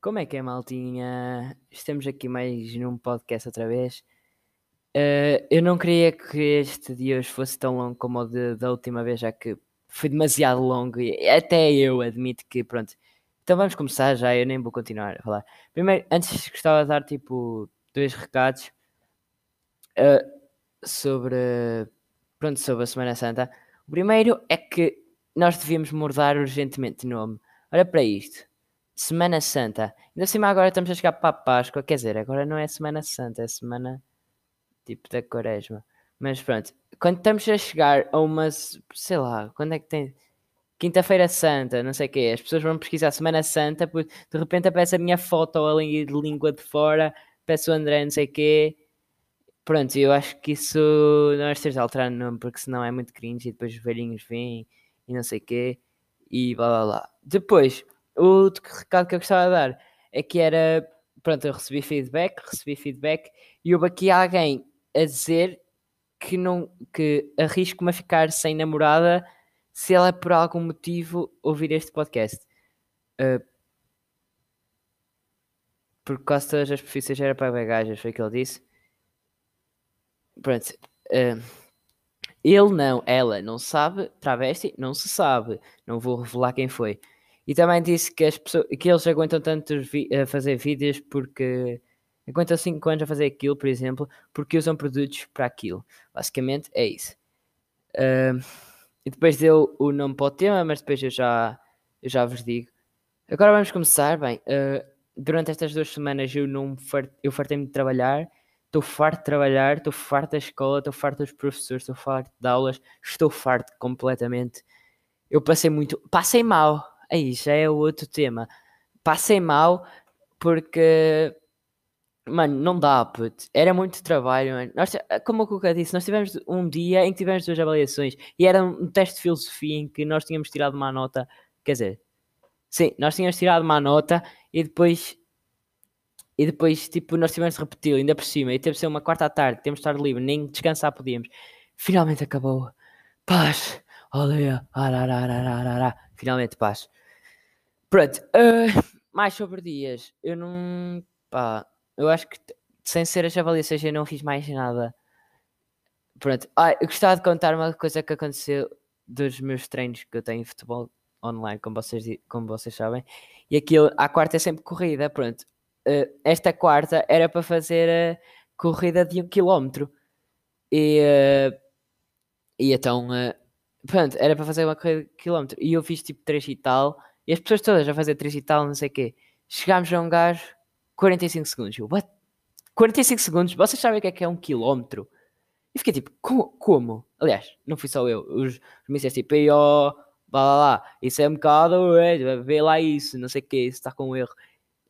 Como é que é, maltinha? Estamos aqui mais num podcast outra vez. Eh, eu não queria que este dia hoje fosse tão longo como o de- da última vez, já que foi demasiado longo e até eu admito que, pronto. Então vamos começar já, eu nem vou continuar a falar. Primeiro, antes gostava de dar tipo dois recados eh, sobre, pronto, sobre a Semana Santa. O primeiro é que nós devíamos mudar urgentemente de nome. Olha para isto. Semana Santa. Ainda cima agora estamos a chegar para a Páscoa. Quer dizer, agora não é Semana Santa, é Semana tipo da Quaresma. Mas pronto, quando estamos a chegar a uma, se- sei lá, quando é que tem? Quinta-feira Santa, não sei o quê. As pessoas vão pesquisar Semana Santa, porque de repente aparece a minha foto ali de língua de fora, peço o André, não sei o quê. Pronto, eu acho que isso nós temos de alterar o nome, porque senão é muito cringe e depois os velhinhos vêm e não sei o quê e blá blá blá. Depois, o outro recado que eu gostava de dar é que era, pronto, eu recebi feedback, recebi feedback e houve aqui alguém a dizer que não, que arrisco-me a ficar sem namorada se ela por algum motivo ouvir este podcast. Uh, porque quase todas as profissões era para gajas, foi o que ele disse. Pronto. uh, ele não, ela não sabe, travesti, não se sabe. Não vou revelar quem foi. E também disse que, as pessoas, que eles aguentam tanto a fazer vídeos porque aguentam 5 anos a fazer aquilo, por exemplo, porque usam produtos para aquilo. Basicamente é isso. Uh, e depois deu o nome para o tema, mas depois eu já, eu já vos digo. Agora vamos começar. Bem, durante estas duas semanas eu não far, eu fartei-me de trabalhar. Estou farto de trabalhar, estou farto da escola, estou farto dos professores, estou farto de aulas, estou farto completamente. Eu passei muito. Passei mal. Aí já é outro tema. Passei mal porque. Mano, não dá, puto. Era muito trabalho, mano. Nós, como o Cuca disse, nós tivemos um dia em que tivemos duas avaliações e era um teste de filosofia em que nós tínhamos tirado uma nota. Quer dizer, sim, nós tínhamos tirado uma nota e depois e depois, tipo, nós tivemos de repetir ainda por cima. E teve de ser uma quarta à tarde, temos de estar livre, nem descansar podíamos. Finalmente acabou. Paz. Arararararara. Finalmente, paz. Pronto. uh, mais sobre dias. Eu não. Pá. Eu acho que sem ser as avaliações eu não fiz mais nada. Pronto. Ah, eu gostava de contar uma coisa que aconteceu dos meus treinos que eu tenho em futebol online, como vocês, como vocês sabem. E aquilo, à quarta é sempre corrida. Pronto. Uh, esta quarta era para fazer a corrida de um quilómetro. E, uh, e então, uh, pronto, era para fazer uma corrida de quilómetro. E eu fiz tipo 3 e tal. E as pessoas todas a fazer 3 e tal, não sei o quê. Chegámos a um gajo, 45 segundos. Eu, what? 45 segundos? Vocês sabem o que é que é um quilómetro? E fiquei tipo, como? como? Aliás, não fui só eu. Os, os mísseis tipo, ó, blá blá blá. Isso é um bocado, é, vê lá isso, não sei o isso está com um erro.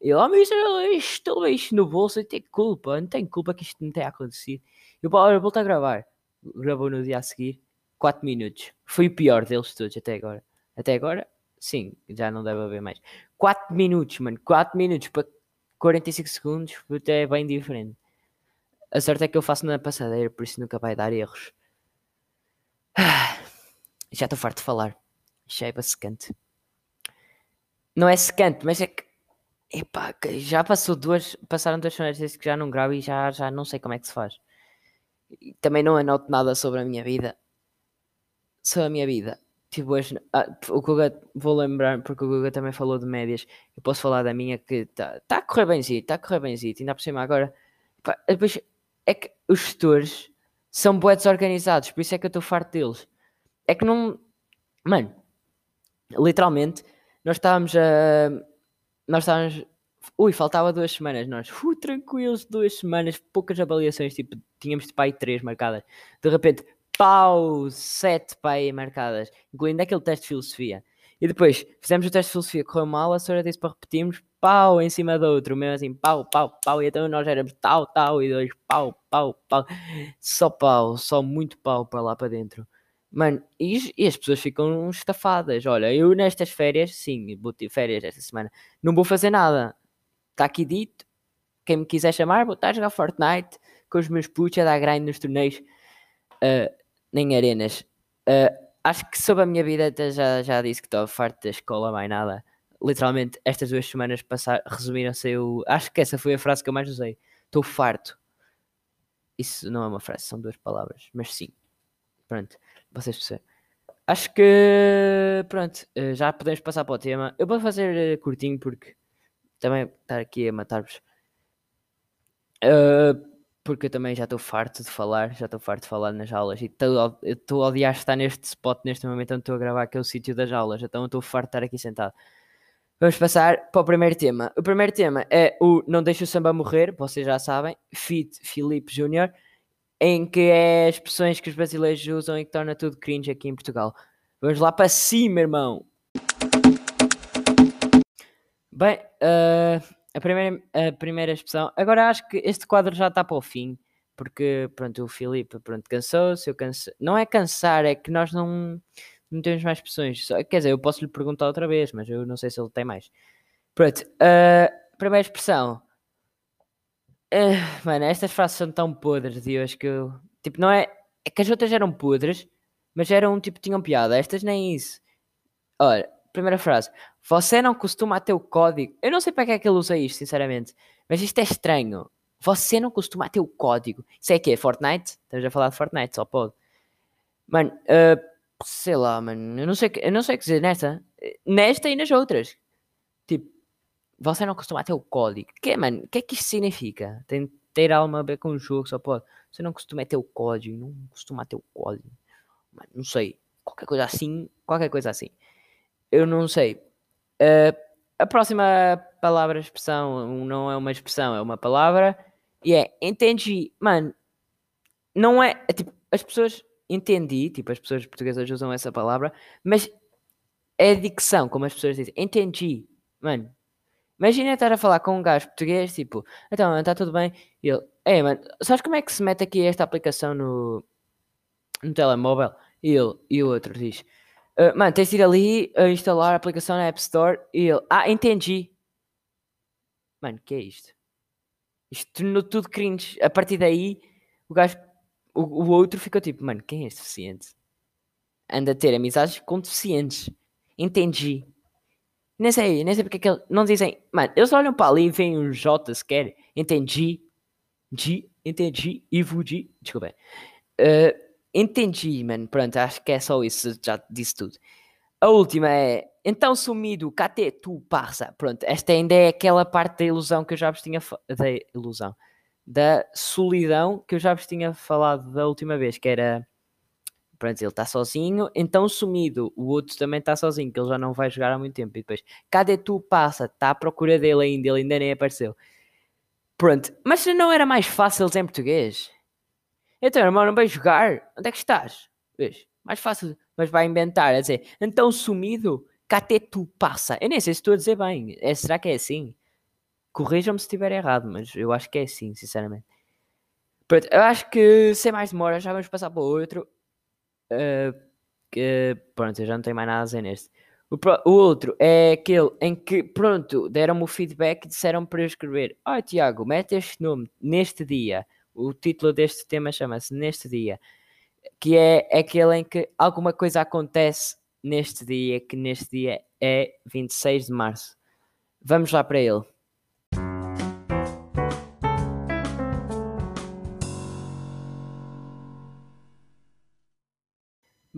E lá, mas isto, isto no bolso, tenho culpa, não tenho culpa que isto não tenha acontecido. Eu, pá, olha, volto a gravar. Gravou no dia a seguir, 4 minutos. Foi o pior deles todos até agora. Até agora, sim, já não deve haver mais. 4 minutos, mano, 4 minutos para 45 segundos, até é bem diferente. A sorte é que eu faço na passadeira, por isso nunca vai dar erros. Já estou farto de falar. Já é secante. Não é secante, mas é que Epá, já passou duas, passaram duas semanas desde que já não gravo e já, já não sei como é que se faz. E também não anoto nada sobre a minha vida. Sobre a minha vida. Tipo, hoje, ah, o Guga, vou lembrar, porque o Guga também falou de médias. Eu posso falar da minha que está tá a correr bemzinho, está a correr bemzinho. Ainda por cima agora. Epá, depois, é que os gestores são bué desorganizados, por isso é que eu estou farto deles. É que não. Mano, literalmente, nós estávamos a nós estávamos. Ui, faltava duas semanas. Nós, uh, tranquilos, duas semanas, poucas avaliações. Tipo, tínhamos de pai três marcadas. De repente, pau, sete pai marcadas, incluindo aquele teste de filosofia. E depois fizemos o teste de filosofia, correu mal, a senhora disse para repetirmos, pau em cima do outro, mesmo assim, pau, pau, pau. E então nós éramos tal, tal, e dois, pau, pau, pau. Só pau, só muito pau para lá para dentro. Mano, e, e as pessoas ficam estafadas. Olha, eu nestas férias, sim, vou ter férias esta semana, não vou fazer nada. Está aqui dito quem me quiser chamar, vou estar a jogar Fortnite com os meus putos a dar grind nos torneios, uh, nem arenas. Uh, acho que sobre a minha vida já, já disse que estou farto da escola, mais nada. Literalmente, estas duas semanas passar, resumiram-se. Eu acho que essa foi a frase que eu mais usei. Estou farto. Isso não é uma frase, são duas palavras, mas sim. Pronto, vocês percebem. Acho que pronto, eh, já podemos passar para o tema. Eu vou fazer eh, curtinho porque também estar aqui a matar-vos. Uh, porque eu também já estou farto de falar, já estou farto de falar nas aulas e estou a odiar estar neste spot neste momento onde estou a gravar, que é sítio das aulas, então estou farto de estar aqui sentado. Vamos passar para o primeiro tema. O primeiro tema é o Não Deixa o Samba Morrer, vocês já sabem, Fit Filipe Júnior, em que é as expressões que os brasileiros usam e que torna tudo cringe aqui em Portugal. Vamos lá para cima, irmão! Bem, uh, a, primeira, a primeira expressão. Agora acho que este quadro já está para o fim, porque pronto, o Filipe pronto, cansou-se, eu canso... Não é cansar, é que nós não não temos mais expressões. Só, quer dizer, eu posso lhe perguntar outra vez, mas eu não sei se ele tem mais. Pronto, uh, primeira expressão. Uh, mano, estas frases são tão podres de hoje que eu. Tipo, não é. É que as outras eram podres, mas eram tipo, tinham piada. Estas nem isso. Olha, primeira frase. Você não costuma ter o código. Eu não sei para que é que ele usa isto, sinceramente. Mas isto é estranho. Você não costuma ter o código. Isso é que é Fortnite? Estamos a falar de Fortnite, só pode. Mano, uh, sei lá, mano, eu não sei, eu não sei o que dizer nesta, nesta e nas outras. Tipo, você não costuma ter o código. Que, mano, o que é que isto significa? Tem ter alma a ver com o jogo, só pode. Você não costuma ter o código, não costuma ter o código. Mano, não sei, qualquer coisa assim, qualquer coisa assim. Eu não sei. Uh, a próxima palavra, expressão, não é uma expressão, é uma palavra. E é, entendi, mano, não é, é tipo, as pessoas entendi, tipo, as pessoas portuguesas usam essa palavra, mas é dicção, como as pessoas dizem, entendi, mano. Imagina estar a falar com um gajo português, tipo, então, está tudo bem? E ele, ei, mano, sabes como é que se mete aqui esta aplicação no, no telemóvel? E ele, e o outro diz, uh, mano, tens de ir ali a instalar a aplicação na App Store. E ele, ah, entendi. Mano, que é isto? Isto tornou tudo cringe. A partir daí, o gajo o, o outro fica tipo, mano, quem é este deficiente? Anda a ter amizades com deficientes. Entendi. Nem sei, nem sei porque é que não dizem. Mano, eles olham para ali e veem um J sequer. Entendi. G, entendi. Ivo G. Desculpa. Uh, entendi, mano. Pronto, acho que é só isso. Já disse tudo. A última é. Então sumido, cadê tu, passa? Pronto, esta ainda é aquela parte da ilusão que eu já vos tinha. Da ilusão da solidão que eu já vos tinha falado da última vez, que era pronto, ele está sozinho, então sumido, o outro também está sozinho, que ele já não vai jogar há muito tempo, e depois, cadê tu, passa, está à procura dele ainda, ele ainda nem apareceu. Pronto, mas não era mais fácil em português? Então, irmão, não vai jogar? Onde é que estás? Vês? Mais fácil, mas vai inventar, a dizer, então sumido, cadê tu, passa? Eu nem sei se estou a dizer bem, é, será que é assim? Corrijam-me se estiver errado, mas eu acho que é assim, sinceramente. Pronto, eu acho que sem mais demora já vamos passar para o outro. Uh, que, pronto, eu já não tenho mais nada a dizer neste. O, o outro é aquele em que, pronto, deram-me o feedback e disseram para eu escrever: Olha, Tiago, mete este nome neste dia. O título deste tema chama-se Neste Dia, que é aquele em que alguma coisa acontece neste dia, que neste dia é 26 de março. Vamos lá para ele.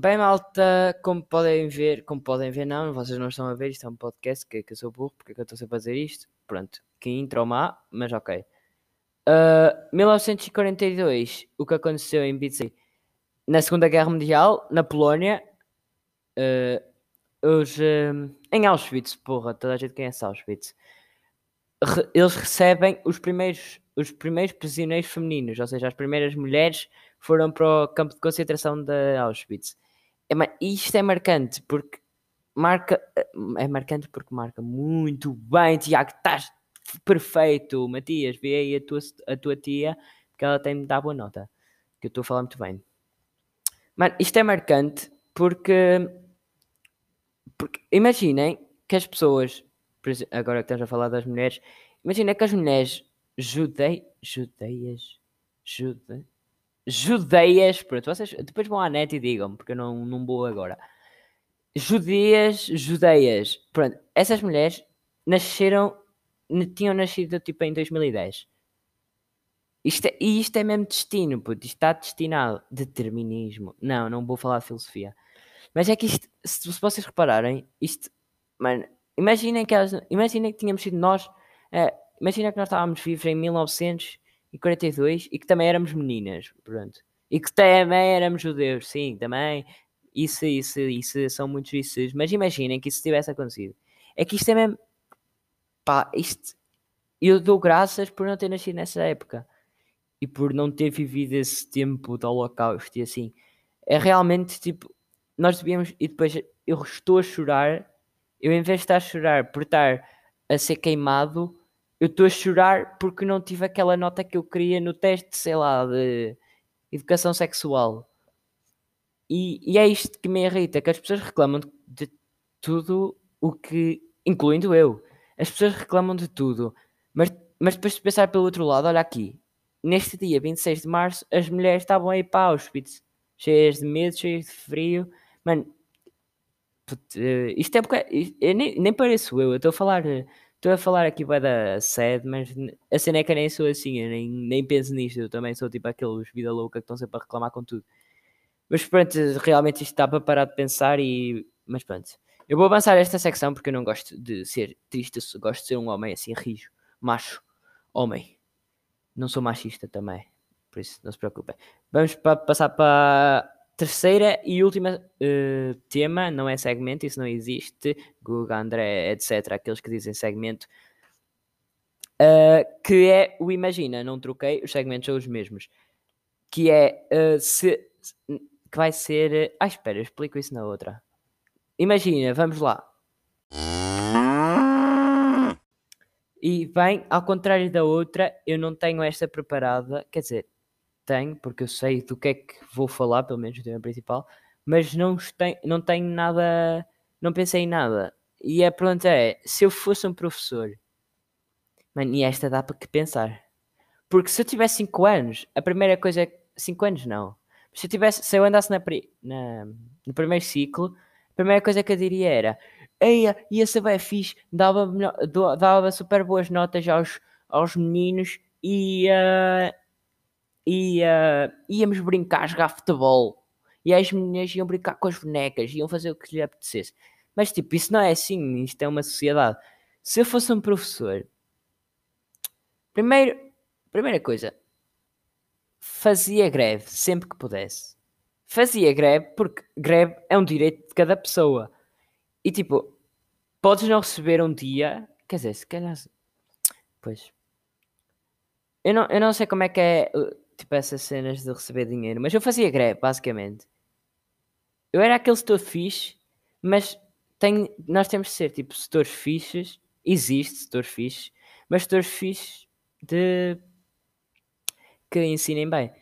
Bem, malta, como podem ver, como podem ver, não, vocês não estão a ver, isto é um podcast, que, que eu sou burro, porque é que eu estou sempre a fazer isto? Pronto, que intro má, mas ok. Uh, 1942, o que aconteceu em Bitsy? Na Segunda Guerra Mundial, na Polónia, uh, os, uh, em Auschwitz, porra, toda a gente conhece Auschwitz. Re, eles recebem os primeiros, os primeiros prisioneiros femininos, ou seja, as primeiras mulheres foram para o campo de concentração de Auschwitz. É, isto é marcante porque marca é marcante porque marca muito bem, Tiago, estás perfeito, Matias, vê aí a tua, a tua tia, que ela tem de dar boa nota, que eu estou a falar muito bem. Mano, isto é marcante porque, porque imaginem que as pessoas, agora que estamos a falar das mulheres, imaginem que as mulheres judei, judeias, jude, judeias, pronto, vocês depois vão à net e digam, porque eu não, não vou agora. Judeias, judeias, pronto, essas mulheres nasceram, tinham nascido tipo em 2010. Isto é, e isto é mesmo destino, puto, isto está destinado. Determinismo. Não, não vou falar de filosofia. Mas é que isto, se, se vocês repararem, isto, mano, imaginem que, elas, imaginem que tínhamos sido nós, eh, imaginem que nós estávamos vivos em 1942 e que também éramos meninas, pronto. E que também éramos judeus, sim, também. Isso, isso, isso, são muitos isso. Mas imaginem que isso tivesse acontecido. É que isto é mesmo, pá, isto, eu dou graças por não ter nascido nessa época e por não ter vivido esse tempo do holocausto e assim. É realmente tipo, nós devíamos, e depois eu estou a chorar, eu em vez de estar a chorar por estar a ser queimado, eu estou a chorar porque não tive aquela nota que eu queria no teste, sei lá, de educação sexual. E, e é isto que me irrita, que as pessoas reclamam de, tudo o que, incluindo eu, as pessoas reclamam de tudo, mas, mas depois de pensar pelo outro lado, olha aqui, neste dia 26 de março, as mulheres estavam aí para Auschwitz, cheias de medo, cheias de frio. Mano, eh, isto é porque eu nem, nem pareço eu, eu estou a falar, eh, estou a falar aqui vai da sede, mas a cena é que eu nem sou assim, eu nem, nem penso nisto, eu também sou tipo aqueles vida louca que estão sempre a reclamar com tudo. Mas pronto, realmente isto dá para parar de pensar e. Mas pronto. Eu vou avançar esta secção porque eu não gosto de ser triste, gosto de ser um homem assim, rijo, macho, homem. Não sou machista também, por isso não se preocupem. Vamos pa- passar para terceira e última eh, tema, não é segmento, isso não existe. Google, André, etc. Aqueles que dizem segmento. eh, que é o Imagina, não troquei, os segmentos são os mesmos. Que é eh, se, que vai ser. Ah, espera, eu explico isso na outra. Imagina, vamos lá. E bem, ao contrário da outra, eu não tenho esta preparada. Quer dizer, tenho, porque eu sei do que é que vou falar, pelo menos no tema principal, mas não tenho, não tenho nada, não pensei em nada. E a pergunta é: se eu fosse um professor, mano, e esta dá para que pensar? Porque se eu tivesse 5 anos, a primeira coisa é. 5 anos não. Se eu, tivesse, se eu andasse na, na- no primeiro ciclo, a primeira coisa que eu diria era: Eia, ia ser bem fixe, dava, dava super boas notas aos, aos meninos e, ah, e ah, íamos brincar, jogar futebol. E as meninas iam brincar com as bonecas, iam fazer o que lhe apetecesse. Mas tipo, isso não é assim, isto é uma sociedade. Se eu fosse um professor, primeiro, primeira coisa, fazia greve sempre que pudesse. Fazia greve porque greve é um direito de cada pessoa. E tipo, podes não receber um dia, quer dizer, se calhar. Pois. Eu não, eu não sei como é que é uh, tipo essas cenas de receber dinheiro, mas eu fazia greve, basicamente. Eu era aquele setor fixe, mas tem, nós temos de ser tipo setores fixes. Existe setores fixes, mas setores fixes de que ensinem bem.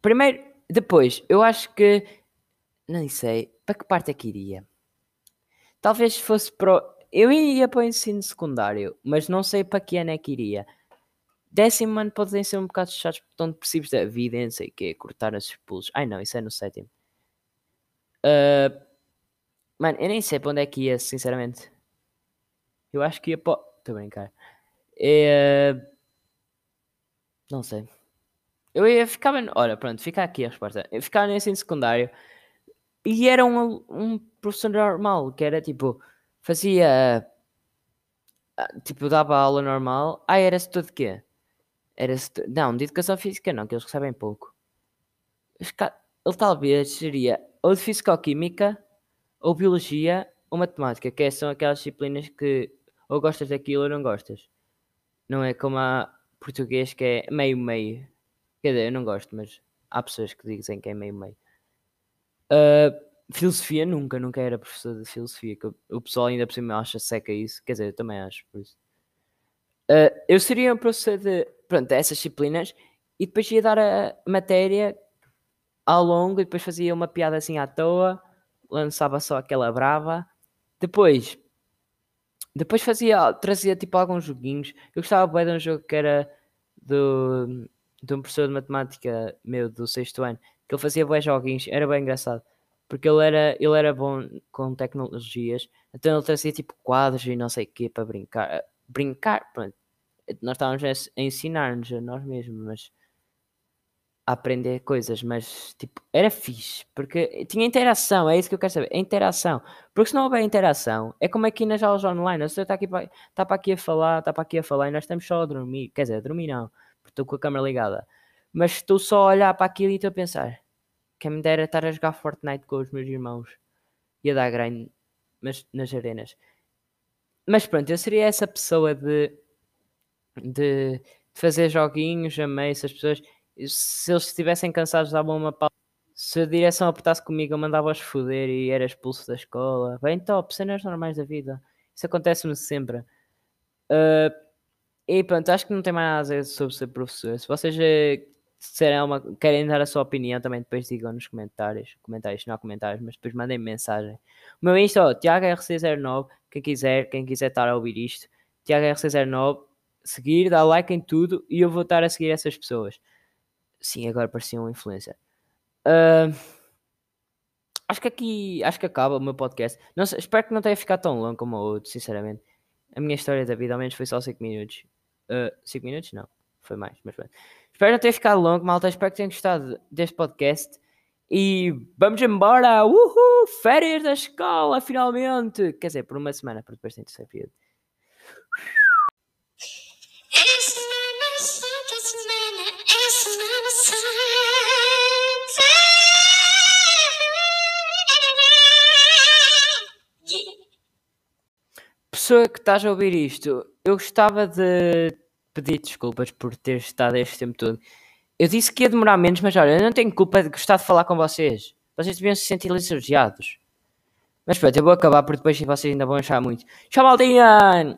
Primeiro, depois, eu acho que nem sei para que parte é que iria. Talvez fosse para. o- Eu iria para o ensino secundário, mas não sei para que ano é que iria. Décimo ano podem ser um bocado chatos porque estão depressivos da vida não sei o quê, cortar os pulsos. Ai não, isso é no sétimo. Ah, mano, eu nem sei para onde é que ia, sinceramente. Eu acho que ia para. Estou a brincar. É, Não sei. Eu ia ficar. Olha, pronto, fica aqui a resposta. Eu ficava no ensino secundário e era um, um professor normal, que era tipo. Fazia. ah, Tipo, dava aula normal. Ah, era setor de quê? Era. Não, de educação física não, que eles recebem pouco. Ele talvez seria ou de fisicoquímica, ou biologia, ou matemática, que é- são aquelas disciplinas que ou gostas daquilo ou não gostas. Não é como a português que é meio-meio. Quer dizer, eu não gosto, mas há pessoas que dizem que é meio-meio. Ah, filosofia nunca, nunca era professor de filosofia. Que o pessoal ainda por cima acha seca isso. Quer dizer, eu também acho, por isso. Ah, eu seria um professor de, pronto, essas disciplinas e depois ia dar a matéria ao longo e depois fazia uma piada assim à toa, lançava só aquela brava. Depois, depois fazia, trazia tipo alguns joguinhos. Eu gostava bem de um jogo que era do, de um professor de matemática meu do sexto ano, que ele fazia bons joguinhos, era bem engraçado. Porque ele era, ele era bom com tecnologias, então ele trazia tipo quadros e não sei o quê para brincar. Brincar, pronto. Nós estávamos a ensinar-nos a nós mesmos, mas a aprender coisas, mas tipo, era fixe, porque tinha interação, é isso que eu quero saber, a interação. Porque se não houver interação, é como aqui nas aulas online, a pessoa está aqui para, para aqui a falar, está para aqui a falar e nós estamos só a dormir, quer dizer, a dormir não, porque estou com a câmera ligada, mas estou só a olhar para aquilo e estou a pensar, quem me dera estar a jogar Fortnite com os meus irmãos e a dar grind mas, nas arenas. Mas pronto, eu seria essa pessoa de, de fazer joguinhos, amei essas pessoas se eles estivessem cansados, davam uma pausa. Se a direção apertasse comigo, eu mandava-os foder e era expulso da escola. Bem top, cenas normais da vida. Isso acontece-me sempre. Uh, e pronto, acho que não tem mais nada a dizer sobre ser professor. Se vocês uh, uma, querem dar a sua opinião, também depois digam nos comentários. Comentários, não comentários, mas depois mandem mensagem. O meu Insta, ó, TiagoRC09. Quem quiser, quem quiser estar a ouvir isto, TiagoRC09. Seguir, dar like em tudo e eu vou estar a seguir essas pessoas. Sim, agora parecia um influencer. Uh, acho que aqui acho que acaba o meu podcast. Não espero que não tenha ficado tão longo como o outro, sinceramente. A minha história da vida ao menos foi só 5 minutos. 5 uh, minutos? Não, foi mais, mas pronto. Espero não ter ficado longo, malta. Espero que tenham gostado deste podcast. E vamos embora! Uhul! Férias da escola, finalmente! Quer dizer, por uma semana, porque depois tem terceiro período. pessoa que estás a ouvir isto, eu gostava de pedir desculpas por ter estado este tempo todo. Eu disse que ia demorar menos, mas olha, eu não tenho culpa de gostar de falar com vocês. Vocês deviam se sentir lisonjeados. Mas pronto, eu vou acabar porque depois vocês ainda vão achar muito. Tchau, maldinha!